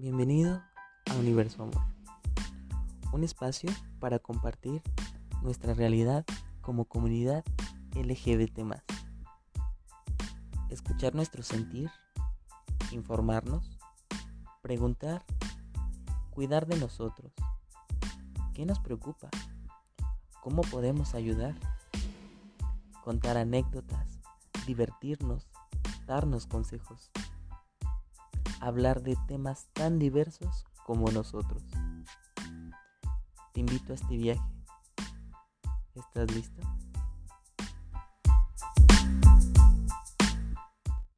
Bienvenido a Universo Amor, un espacio para compartir nuestra realidad como comunidad LGBT. Escuchar nuestro sentir, informarnos, preguntar, cuidar de nosotros. ¿Qué nos preocupa? ¿Cómo podemos ayudar? Contar anécdotas, divertirnos, darnos consejos hablar de temas tan diversos como nosotros. Te invito a este viaje. ¿Estás listo?